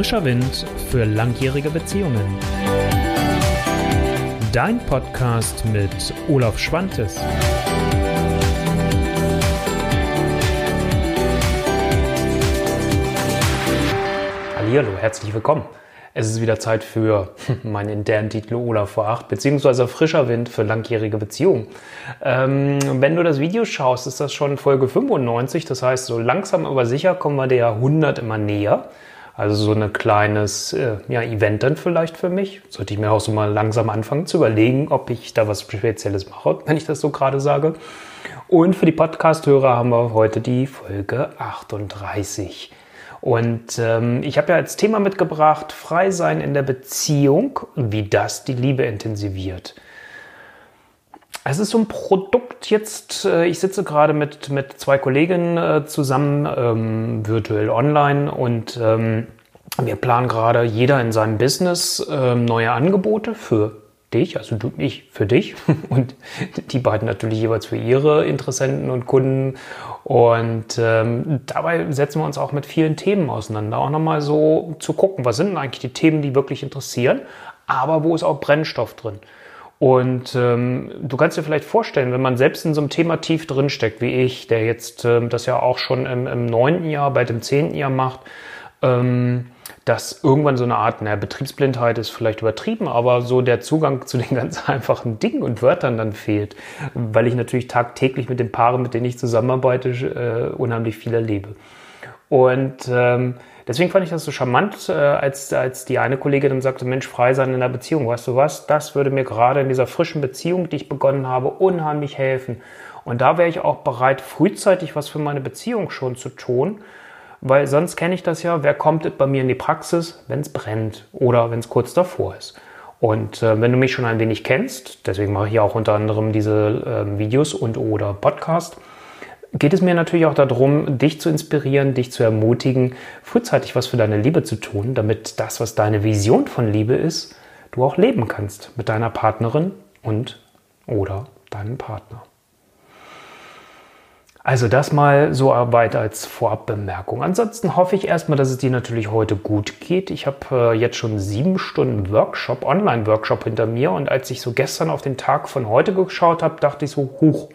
Frischer Wind für langjährige Beziehungen. Dein Podcast mit Olaf Schwantes. Hallo, herzlich willkommen. Es ist wieder Zeit für meinen internen Titel Olaf vor 8, beziehungsweise Frischer Wind für langjährige Beziehungen. Ähm, wenn du das Video schaust, ist das schon Folge 95. Das heißt, so langsam aber sicher kommen wir der 100 immer näher. Also so ein kleines äh, ja, Event dann vielleicht für mich. Sollte ich mir auch so mal langsam anfangen zu überlegen, ob ich da was Spezielles mache, wenn ich das so gerade sage. Und für die Podcast-Hörer haben wir heute die Folge 38. Und ähm, ich habe ja als Thema mitgebracht, frei sein in der Beziehung wie das die Liebe intensiviert. Es ist so ein Produkt jetzt, äh, ich sitze gerade mit, mit zwei Kolleginnen äh, zusammen, ähm, virtuell online und ähm, wir planen gerade jeder in seinem Business ähm, neue Angebote für dich, also du, ich für dich und die beiden natürlich jeweils für ihre Interessenten und Kunden. Und ähm, dabei setzen wir uns auch mit vielen Themen auseinander, auch nochmal so zu gucken, was sind denn eigentlich die Themen, die wirklich interessieren, aber wo ist auch Brennstoff drin. Und ähm, du kannst dir vielleicht vorstellen, wenn man selbst in so einem Thema tief drinsteckt, wie ich, der jetzt ähm, das ja auch schon im, neunten Jahr, bei dem zehnten Jahr macht, ähm, dass irgendwann so eine Art, naja, Betriebsblindheit ist vielleicht übertrieben, aber so der Zugang zu den ganz einfachen Dingen und Wörtern dann fehlt, weil ich natürlich tagtäglich mit den Paaren, mit denen ich zusammenarbeite, äh, unheimlich viel erlebe. Und ähm, deswegen fand ich das so charmant, äh, als, als die eine Kollegin dann sagte, Mensch, frei sein in der Beziehung, weißt du was, das würde mir gerade in dieser frischen Beziehung, die ich begonnen habe, unheimlich helfen. Und da wäre ich auch bereit, frühzeitig was für meine Beziehung schon zu tun, weil sonst kenne ich das ja, wer kommt bei mir in die Praxis, wenn es brennt oder wenn es kurz davor ist. Und äh, wenn du mich schon ein wenig kennst, deswegen mache ich auch unter anderem diese äh, Videos und oder Podcast, geht es mir natürlich auch darum, dich zu inspirieren, dich zu ermutigen, frühzeitig was für deine Liebe zu tun, damit das, was deine Vision von Liebe ist, du auch leben kannst mit deiner Partnerin und oder deinem Partner. Also das mal so weit als Vorabbemerkung. Ansonsten hoffe ich erstmal, dass es dir natürlich heute gut geht. Ich habe äh, jetzt schon sieben Stunden Workshop, Online-Workshop hinter mir und als ich so gestern auf den Tag von heute geschaut habe, dachte ich so, huch,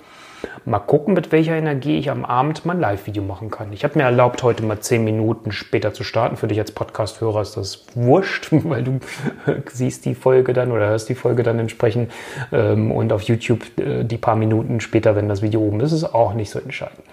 Mal gucken, mit welcher Energie ich am Abend mein Live-Video machen kann. Ich habe mir erlaubt, heute mal zehn Minuten später zu starten. Für dich als Podcast-Hörer ist das wurscht, weil du siehst die Folge dann oder hörst die Folge dann entsprechend. Ähm, und auf YouTube äh, die paar Minuten später, wenn das Video oben ist, ist auch nicht so entscheidend.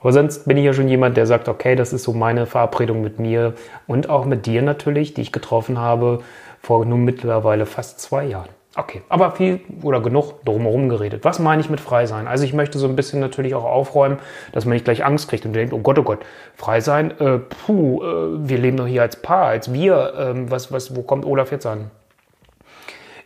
Aber sonst bin ich ja schon jemand, der sagt, okay, das ist so meine Verabredung mit mir und auch mit dir natürlich, die ich getroffen habe vor nun mittlerweile fast zwei Jahren. Okay, aber viel oder genug drumherum geredet. Was meine ich mit frei sein? Also ich möchte so ein bisschen natürlich auch aufräumen, dass man nicht gleich Angst kriegt und denkt, oh Gott, oh Gott, frei sein, äh, puh, äh, wir leben doch hier als Paar, als wir, äh, was, was, wo kommt Olaf jetzt an?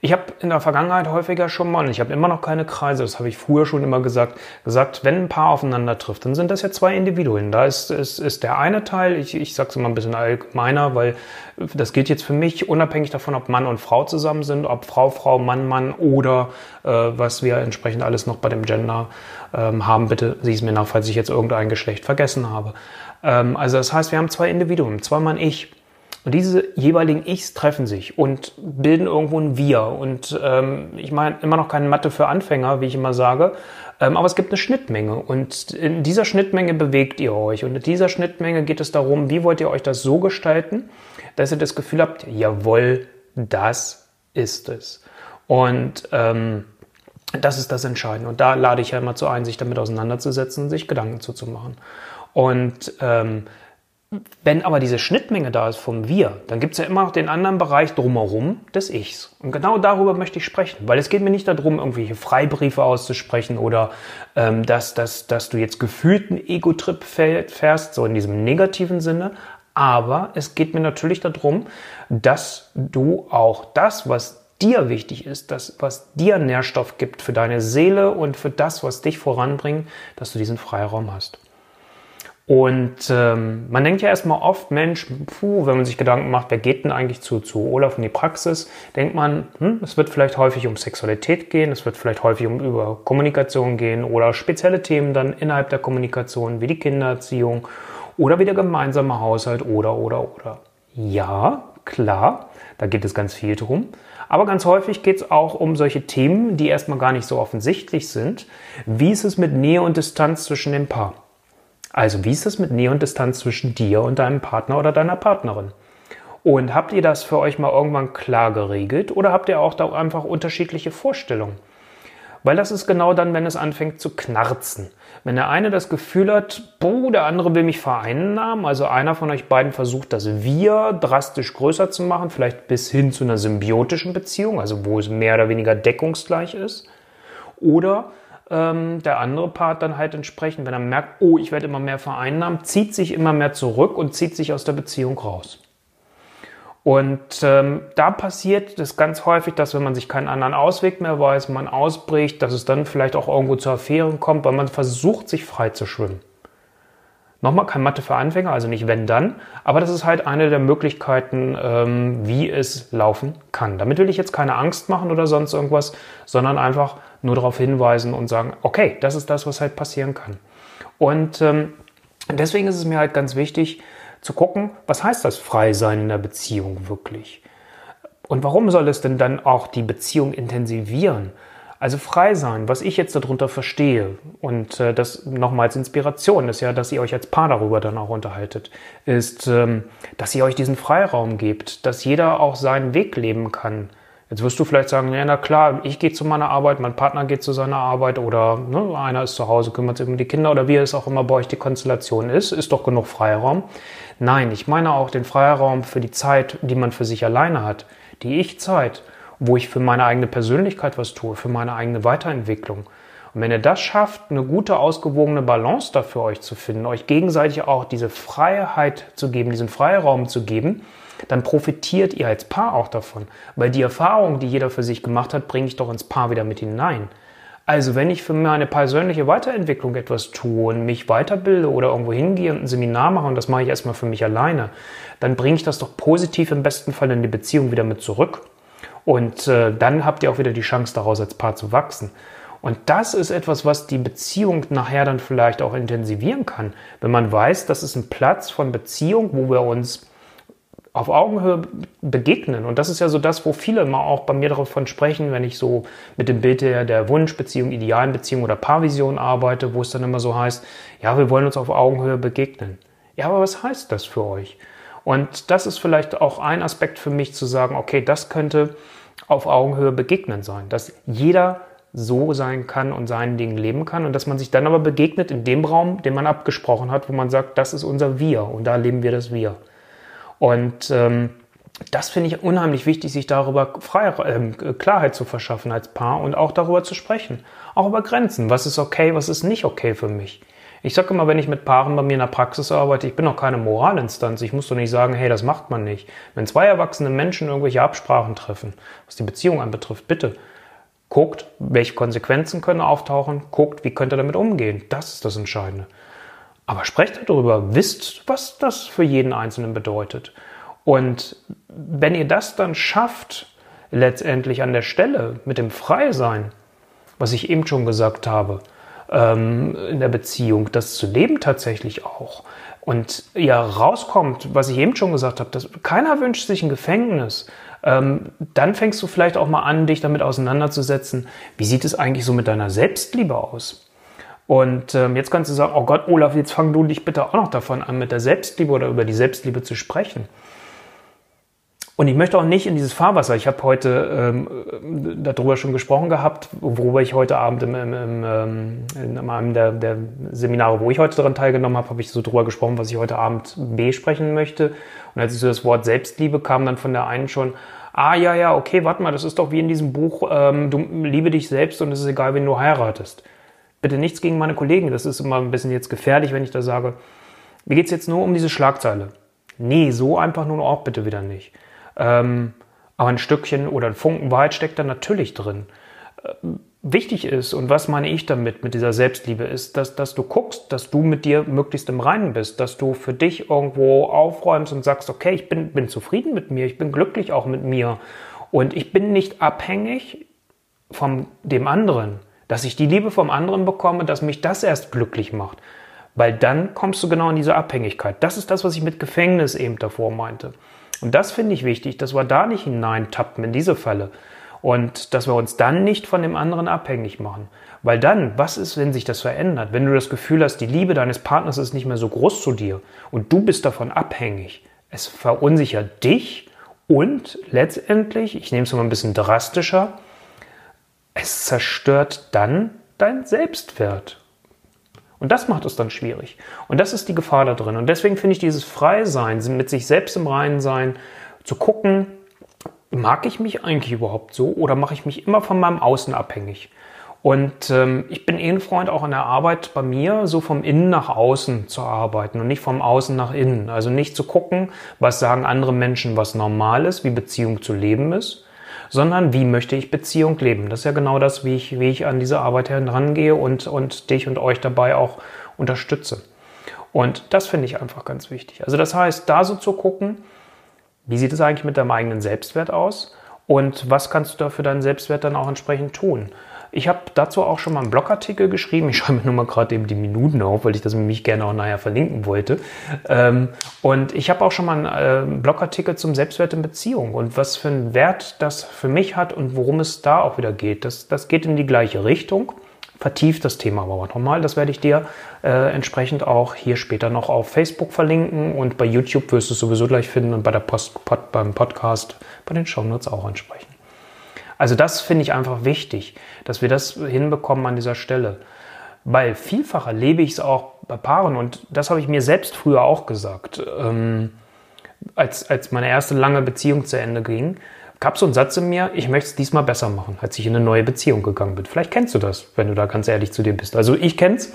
Ich habe in der Vergangenheit häufiger schon mal, und ich habe immer noch keine Kreise, das habe ich früher schon immer gesagt, gesagt, wenn ein Paar aufeinander trifft, dann sind das ja zwei Individuen. Da ist, ist, ist der eine Teil, ich, ich sage es immer ein bisschen allgemeiner, weil das gilt jetzt für mich unabhängig davon, ob Mann und Frau zusammen sind, ob Frau, Frau, Mann, Mann oder äh, was wir entsprechend alles noch bei dem Gender ähm, haben. Bitte sieh es mir nach, falls ich jetzt irgendein Geschlecht vergessen habe. Ähm, also das heißt, wir haben zwei Individuen, zwei Mann, ich. Und diese jeweiligen Ichs treffen sich und bilden irgendwo ein Wir. Und ähm, ich meine immer noch keine Mathe für Anfänger, wie ich immer sage, ähm, aber es gibt eine Schnittmenge. Und in dieser Schnittmenge bewegt ihr euch. Und in dieser Schnittmenge geht es darum, wie wollt ihr euch das so gestalten, dass ihr das Gefühl habt, jawohl, das ist es. Und ähm, das ist das Entscheidende. Und da lade ich ja immer zu ein, sich damit auseinanderzusetzen und sich Gedanken zuzumachen. Und ähm, wenn aber diese Schnittmenge da ist vom Wir, dann gibt es ja immer noch den anderen Bereich drumherum des Ichs. Und genau darüber möchte ich sprechen, weil es geht mir nicht darum, irgendwelche Freibriefe auszusprechen oder ähm, dass, dass, dass du jetzt gefühlt einen Ego-Trip fährst, so in diesem negativen Sinne. Aber es geht mir natürlich darum, dass du auch das, was dir wichtig ist, das, was dir Nährstoff gibt für deine Seele und für das, was dich voranbringt, dass du diesen Freiraum hast. Und ähm, man denkt ja erstmal oft, Mensch, puh, wenn man sich Gedanken macht, wer geht denn eigentlich zu, zu Olaf in die Praxis, denkt man, hm, es wird vielleicht häufig um Sexualität gehen, es wird vielleicht häufig um über Kommunikation gehen oder spezielle Themen dann innerhalb der Kommunikation wie die Kindererziehung oder wie der gemeinsame Haushalt oder oder oder. Ja, klar, da geht es ganz viel drum. Aber ganz häufig geht es auch um solche Themen, die erstmal gar nicht so offensichtlich sind. Wie ist es mit Nähe und Distanz zwischen dem Paar? Also wie ist es mit Nähe und Distanz zwischen dir und deinem Partner oder deiner Partnerin? Und habt ihr das für euch mal irgendwann klar geregelt oder habt ihr auch da einfach unterschiedliche Vorstellungen? Weil das ist genau dann, wenn es anfängt zu knarzen. Wenn der eine das Gefühl hat, boah, der andere will mich vereinnahmen, also einer von euch beiden versucht, das Wir drastisch größer zu machen, vielleicht bis hin zu einer symbiotischen Beziehung, also wo es mehr oder weniger deckungsgleich ist. Oder ähm, der andere Part dann halt entsprechend, wenn er merkt, oh, ich werde immer mehr vereinnahmen, zieht sich immer mehr zurück und zieht sich aus der Beziehung raus. Und ähm, da passiert das ganz häufig, dass wenn man sich keinen anderen Ausweg mehr weiß, man ausbricht, dass es dann vielleicht auch irgendwo zu Affären kommt, weil man versucht, sich frei zu schwimmen. Nochmal kein Mathe für Anfänger, also nicht wenn dann, aber das ist halt eine der Möglichkeiten, ähm, wie es laufen kann. Damit will ich jetzt keine Angst machen oder sonst irgendwas, sondern einfach nur darauf hinweisen und sagen, okay, das ist das, was halt passieren kann. Und ähm, deswegen ist es mir halt ganz wichtig, zu gucken, was heißt das frei sein in der Beziehung wirklich? Und warum soll es denn dann auch die Beziehung intensivieren? Also frei sein, was ich jetzt darunter verstehe, und äh, das nochmals Inspiration ist ja, dass ihr euch als Paar darüber dann auch unterhaltet, ist, ähm, dass ihr euch diesen Freiraum gebt, dass jeder auch seinen Weg leben kann, Jetzt wirst du vielleicht sagen, ja, na klar, ich gehe zu meiner Arbeit, mein Partner geht zu seiner Arbeit oder ne, einer ist zu Hause, kümmert sich um die Kinder oder wie es auch immer bei euch die Konstellation ist, ist doch genug Freiraum. Nein, ich meine auch den Freiraum für die Zeit, die man für sich alleine hat, die Ich-Zeit, wo ich für meine eigene Persönlichkeit was tue, für meine eigene Weiterentwicklung. Und wenn ihr das schafft, eine gute, ausgewogene Balance dafür euch zu finden, euch gegenseitig auch diese Freiheit zu geben, diesen Freiraum zu geben, dann profitiert ihr als Paar auch davon. Weil die Erfahrung, die jeder für sich gemacht hat, bringe ich doch ins Paar wieder mit hinein. Also wenn ich für meine persönliche Weiterentwicklung etwas tue und mich weiterbilde oder irgendwo hingehe und ein Seminar mache und das mache ich erstmal für mich alleine, dann bringe ich das doch positiv im besten Fall in die Beziehung wieder mit zurück. Und äh, dann habt ihr auch wieder die Chance daraus als Paar zu wachsen. Und das ist etwas, was die Beziehung nachher dann vielleicht auch intensivieren kann, wenn man weiß, das ist ein Platz von Beziehung, wo wir uns auf Augenhöhe begegnen. Und das ist ja so das, wo viele immer auch bei mir davon sprechen, wenn ich so mit dem Bild der, der Wunschbeziehung, idealen Beziehung oder Paarvision arbeite, wo es dann immer so heißt, ja, wir wollen uns auf Augenhöhe begegnen. Ja, aber was heißt das für euch? Und das ist vielleicht auch ein Aspekt für mich zu sagen, okay, das könnte auf Augenhöhe begegnen sein, dass jeder so sein kann und seinen Dingen leben kann und dass man sich dann aber begegnet in dem Raum, den man abgesprochen hat, wo man sagt, das ist unser Wir und da leben wir das Wir. Und ähm, das finde ich unheimlich wichtig, sich darüber frei, äh, Klarheit zu verschaffen als Paar und auch darüber zu sprechen. Auch über Grenzen. Was ist okay, was ist nicht okay für mich? Ich sage immer, wenn ich mit Paaren bei mir in der Praxis arbeite, ich bin noch keine Moralinstanz. Ich muss doch nicht sagen, hey, das macht man nicht. Wenn zwei erwachsene Menschen irgendwelche Absprachen treffen, was die Beziehung anbetrifft, bitte guckt, welche Konsequenzen können auftauchen, guckt, wie könnt ihr damit umgehen. Das ist das Entscheidende. Aber sprecht darüber, wisst, was das für jeden Einzelnen bedeutet. Und wenn ihr das dann schafft, letztendlich an der Stelle mit dem Freisein, was ich eben schon gesagt habe, ähm, in der Beziehung, das zu leben tatsächlich auch, und ihr rauskommt, was ich eben schon gesagt habe, dass keiner wünscht sich ein Gefängnis, ähm, dann fängst du vielleicht auch mal an, dich damit auseinanderzusetzen, wie sieht es eigentlich so mit deiner Selbstliebe aus? Und ähm, jetzt kannst du sagen, oh Gott, Olaf, jetzt fang du dich bitte auch noch davon an, mit der Selbstliebe oder über die Selbstliebe zu sprechen. Und ich möchte auch nicht in dieses Fahrwasser. Ich habe heute ähm, darüber schon gesprochen gehabt, worüber ich heute Abend im, im, im, ähm, in einem der, der Seminare, wo ich heute daran teilgenommen habe, habe ich so drüber gesprochen, was ich heute Abend besprechen möchte. Und als ich so das Wort Selbstliebe kam, dann von der einen schon, ah ja, ja, okay, warte mal, das ist doch wie in diesem Buch, ähm, du liebe dich selbst und es ist egal, wen du heiratest. Bitte nichts gegen meine Kollegen. Das ist immer ein bisschen jetzt gefährlich, wenn ich da sage, mir geht es jetzt nur um diese Schlagzeile. Nee, so einfach nun auch bitte wieder nicht. Ähm, aber ein Stückchen oder ein Funken Wahrheit steckt da natürlich drin. Äh, wichtig ist, und was meine ich damit, mit dieser Selbstliebe, ist, dass, dass du guckst, dass du mit dir möglichst im Reinen bist, dass du für dich irgendwo aufräumst und sagst, okay, ich bin, bin zufrieden mit mir, ich bin glücklich auch mit mir und ich bin nicht abhängig von dem anderen dass ich die Liebe vom anderen bekomme, dass mich das erst glücklich macht. Weil dann kommst du genau in diese Abhängigkeit. Das ist das, was ich mit Gefängnis eben davor meinte. Und das finde ich wichtig, dass wir da nicht hineintappen in diese Falle. Und dass wir uns dann nicht von dem anderen abhängig machen. Weil dann, was ist, wenn sich das verändert? Wenn du das Gefühl hast, die Liebe deines Partners ist nicht mehr so groß zu dir und du bist davon abhängig. Es verunsichert dich und letztendlich, ich nehme es mal ein bisschen drastischer, es zerstört dann dein Selbstwert. Und das macht es dann schwierig. Und das ist die Gefahr da drin. Und deswegen finde ich dieses Freisein, mit sich selbst im Reinen sein, zu gucken, mag ich mich eigentlich überhaupt so oder mache ich mich immer von meinem Außen abhängig? Und ähm, ich bin eh ein Freund auch in der Arbeit bei mir, so vom Innen nach Außen zu arbeiten und nicht vom Außen nach Innen. Also nicht zu gucken, was sagen andere Menschen, was normal ist, wie Beziehung zu leben ist, sondern wie möchte ich Beziehung leben. Das ist ja genau das, wie ich, wie ich an diese Arbeit herangehe und, und dich und euch dabei auch unterstütze. Und das finde ich einfach ganz wichtig. Also das heißt, da so zu gucken, wie sieht es eigentlich mit deinem eigenen Selbstwert aus und was kannst du da für deinen Selbstwert dann auch entsprechend tun. Ich habe dazu auch schon mal einen Blogartikel geschrieben. Ich schreibe mir nur mal gerade eben die Minuten auf, weil ich das nämlich gerne auch nachher verlinken wollte. Ähm, und ich habe auch schon mal einen äh, Blogartikel zum Selbstwert in Beziehung und was für einen Wert das für mich hat und worum es da auch wieder geht. Das, das geht in die gleiche Richtung vertieft das Thema aber nochmal. Das werde ich dir äh, entsprechend auch hier später noch auf Facebook verlinken und bei YouTube wirst du es sowieso gleich finden und bei der Post, Pod, beim Podcast bei den Shownotes auch entsprechend. Also das finde ich einfach wichtig, dass wir das hinbekommen an dieser Stelle. Weil vielfach erlebe ich es auch bei Paaren und das habe ich mir selbst früher auch gesagt, ähm, als, als meine erste lange Beziehung zu Ende ging, gab so einen Satz in mir, ich möchte es diesmal besser machen, als ich in eine neue Beziehung gegangen bin. Vielleicht kennst du das, wenn du da ganz ehrlich zu dir bist. Also ich kenn's.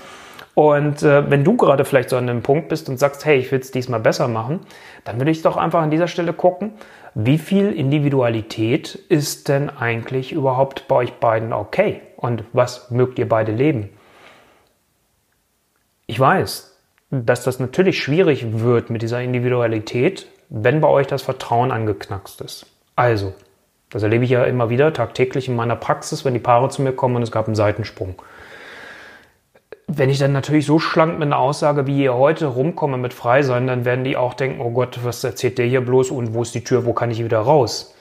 Und äh, wenn du gerade vielleicht so an dem Punkt bist und sagst, hey, ich will es diesmal besser machen, dann würde ich doch einfach an dieser Stelle gucken, wie viel Individualität ist denn eigentlich überhaupt bei euch beiden okay? Und was mögt ihr beide leben? Ich weiß, dass das natürlich schwierig wird mit dieser Individualität, wenn bei euch das Vertrauen angeknackst ist. Also, das erlebe ich ja immer wieder tagtäglich in meiner Praxis, wenn die Paare zu mir kommen und es gab einen Seitensprung. Wenn ich dann natürlich so schlank mit einer Aussage wie hier heute rumkomme mit frei sein, dann werden die auch denken, oh Gott, was erzählt der hier bloß und wo ist die Tür, wo kann ich wieder raus?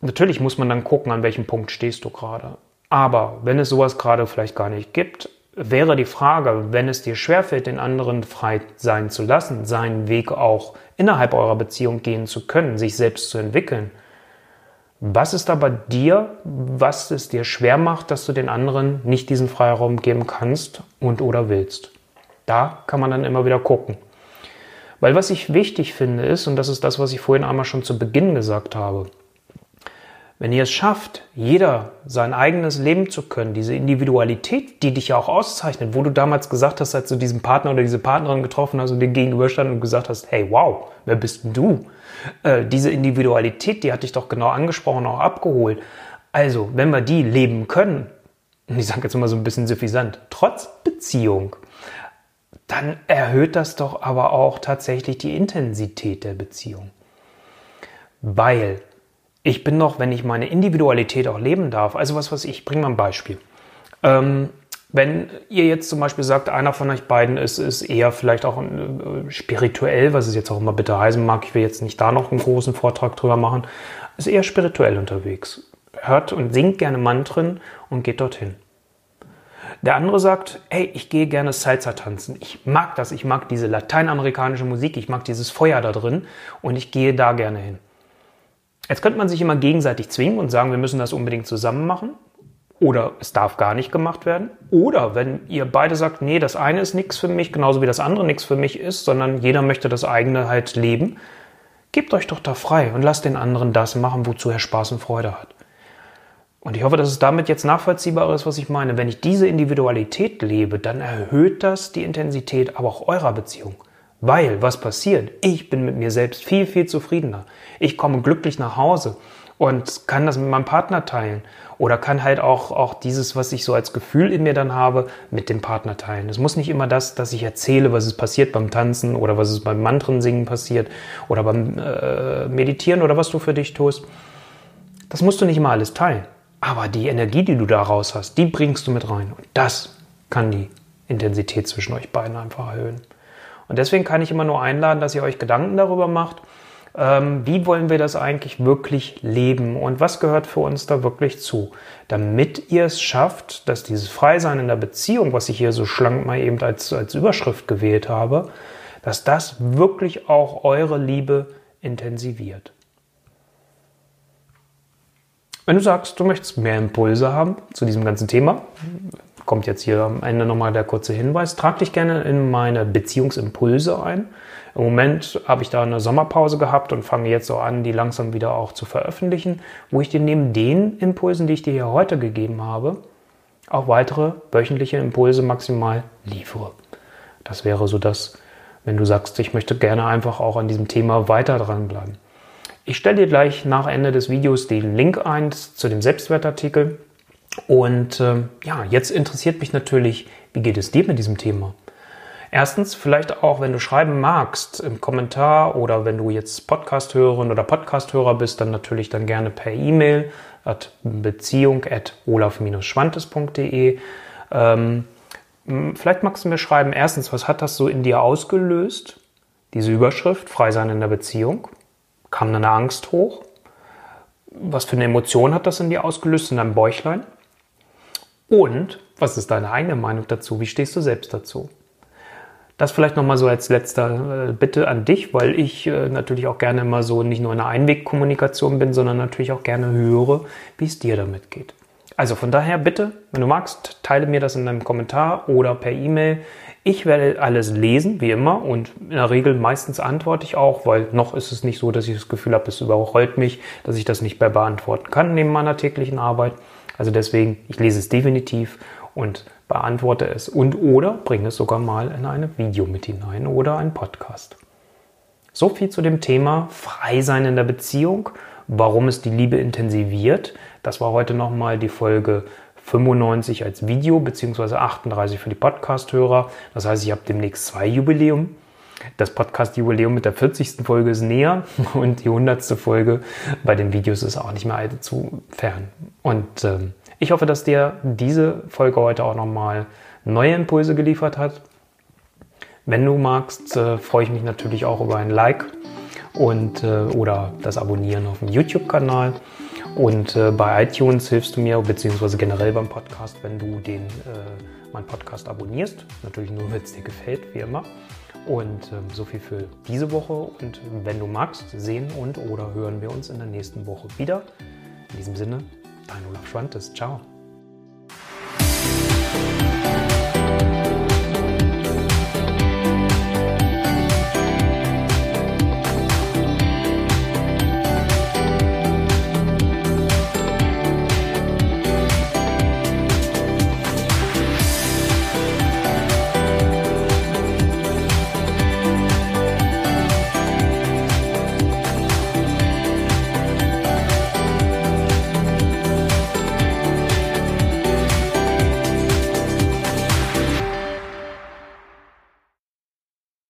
Natürlich muss man dann gucken, an welchem Punkt stehst du gerade. Aber wenn es sowas gerade vielleicht gar nicht gibt, wäre die Frage, wenn es dir schwerfällt, den anderen frei sein zu lassen, seinen Weg auch innerhalb eurer Beziehung gehen zu können, sich selbst zu entwickeln, was ist da bei dir, was es dir schwer macht, dass du den anderen nicht diesen Freiraum geben kannst und oder willst? Da kann man dann immer wieder gucken. Weil was ich wichtig finde ist, und das ist das, was ich vorhin einmal schon zu Beginn gesagt habe, wenn ihr es schafft, jeder sein eigenes Leben zu können, diese Individualität, die dich ja auch auszeichnet, wo du damals gesagt hast, als du diesen Partner oder diese Partnerin getroffen hast und den gegenüberstand und gesagt hast, hey, wow, wer bist denn du? Äh, diese Individualität, die hat dich doch genau angesprochen, auch abgeholt. Also, wenn wir die leben können, ich sage jetzt immer so ein bisschen suffisant, trotz Beziehung, dann erhöht das doch aber auch tatsächlich die Intensität der Beziehung. Weil ich bin noch, wenn ich meine Individualität auch leben darf, also was weiß ich, bring mal ein Beispiel. Ähm, wenn ihr jetzt zum Beispiel sagt, einer von euch beiden ist, ist eher vielleicht auch äh, spirituell, was es jetzt auch immer bitte heißen mag, ich will jetzt nicht da noch einen großen Vortrag drüber machen, ist eher spirituell unterwegs. Hört und singt gerne Mantren und geht dorthin. Der andere sagt, hey, ich gehe gerne Salsa tanzen. Ich mag das, ich mag diese lateinamerikanische Musik, ich mag dieses Feuer da drin und ich gehe da gerne hin. Jetzt könnte man sich immer gegenseitig zwingen und sagen, wir müssen das unbedingt zusammen machen. Oder es darf gar nicht gemacht werden. Oder wenn ihr beide sagt, nee, das eine ist nichts für mich, genauso wie das andere nichts für mich ist, sondern jeder möchte das eigene halt leben, gebt euch doch da frei und lasst den anderen das machen, wozu er Spaß und Freude hat. Und ich hoffe, dass es damit jetzt nachvollziehbar ist, was ich meine. Wenn ich diese Individualität lebe, dann erhöht das die Intensität aber auch eurer Beziehung. Weil, was passiert? Ich bin mit mir selbst viel, viel zufriedener. Ich komme glücklich nach Hause und kann das mit meinem Partner teilen. Oder kann halt auch, auch dieses, was ich so als Gefühl in mir dann habe, mit dem Partner teilen. Es muss nicht immer das, dass ich erzähle, was ist passiert beim Tanzen oder was ist beim Mantren-Singen passiert oder beim äh, Meditieren oder was du für dich tust. Das musst du nicht immer alles teilen. Aber die Energie, die du daraus hast, die bringst du mit rein. Und das kann die Intensität zwischen euch beiden einfach erhöhen. Und deswegen kann ich immer nur einladen, dass ihr euch Gedanken darüber macht, ähm, wie wollen wir das eigentlich wirklich leben? Und was gehört für uns da wirklich zu, damit ihr es schafft, dass dieses Freisein in der Beziehung, was ich hier so schlank mal eben als, als Überschrift gewählt habe, dass das wirklich auch eure Liebe intensiviert. Wenn du sagst, du möchtest mehr Impulse haben zu diesem ganzen Thema, kommt jetzt hier am Ende nochmal der kurze Hinweis, trag dich gerne in meine Beziehungsimpulse ein. Im Moment habe ich da eine Sommerpause gehabt und fange jetzt so an, die langsam wieder auch zu veröffentlichen, wo ich dir neben den Impulsen, die ich dir hier heute gegeben habe, auch weitere wöchentliche Impulse maximal liefere. Das wäre so das, wenn du sagst, ich möchte gerne einfach auch an diesem Thema weiter dranbleiben. Ich stelle dir gleich nach Ende des Videos den Link ein zu dem Selbstwertartikel. Und äh, ja, jetzt interessiert mich natürlich, wie geht es dir mit diesem Thema? Erstens, vielleicht auch, wenn du schreiben magst im Kommentar oder wenn du jetzt Podcast-Hörerin oder Podcast-Hörer bist, dann natürlich dann gerne per E-Mail at beziehung at olaf-schwantes.de. Ähm, vielleicht magst du mir schreiben, erstens, was hat das so in dir ausgelöst? Diese Überschrift, Frei sein in der Beziehung. Kam da eine Angst hoch? Was für eine Emotion hat das in dir ausgelöst, in deinem Bäuchlein? Und was ist deine eigene Meinung dazu? Wie stehst du selbst dazu? Das vielleicht nochmal so als letzter äh, Bitte an dich, weil ich äh, natürlich auch gerne immer so nicht nur in einer Einwegkommunikation bin, sondern natürlich auch gerne höre, wie es dir damit geht. Also von daher bitte, wenn du magst, teile mir das in deinem Kommentar oder per E-Mail. Ich werde alles lesen, wie immer, und in der Regel meistens antworte ich auch, weil noch ist es nicht so, dass ich das Gefühl habe, es überrollt mich, dass ich das nicht mehr beantworten kann neben meiner täglichen Arbeit. Also deswegen, ich lese es definitiv und beantworte es und oder bringe es sogar mal in eine Video mit hinein oder einen Podcast. So viel zu dem Thema Frei sein in der Beziehung, warum es die Liebe intensiviert. Das war heute nochmal die Folge 95 als Video, beziehungsweise 38 für die Podcast-Hörer. Das heißt, ich habe demnächst zwei Jubiläum. Das Podcast-Jubiläum mit der 40. Folge ist näher und die 100. Folge bei den Videos ist auch nicht mehr allzu fern. Und ähm, ich hoffe, dass dir diese Folge heute auch nochmal neue Impulse geliefert hat. Wenn du magst, äh, freue ich mich natürlich auch über ein Like und äh, oder das Abonnieren auf dem YouTube-Kanal. Und äh, bei iTunes hilfst du mir, beziehungsweise generell beim Podcast, wenn du den, äh, meinen Podcast abonnierst. Natürlich nur, wenn es dir gefällt, wie immer. Und ähm, so viel für diese Woche. Und wenn du magst, sehen und oder hören wir uns in der nächsten Woche wieder. In diesem Sinne, dein Olaf Schwantes. Ciao.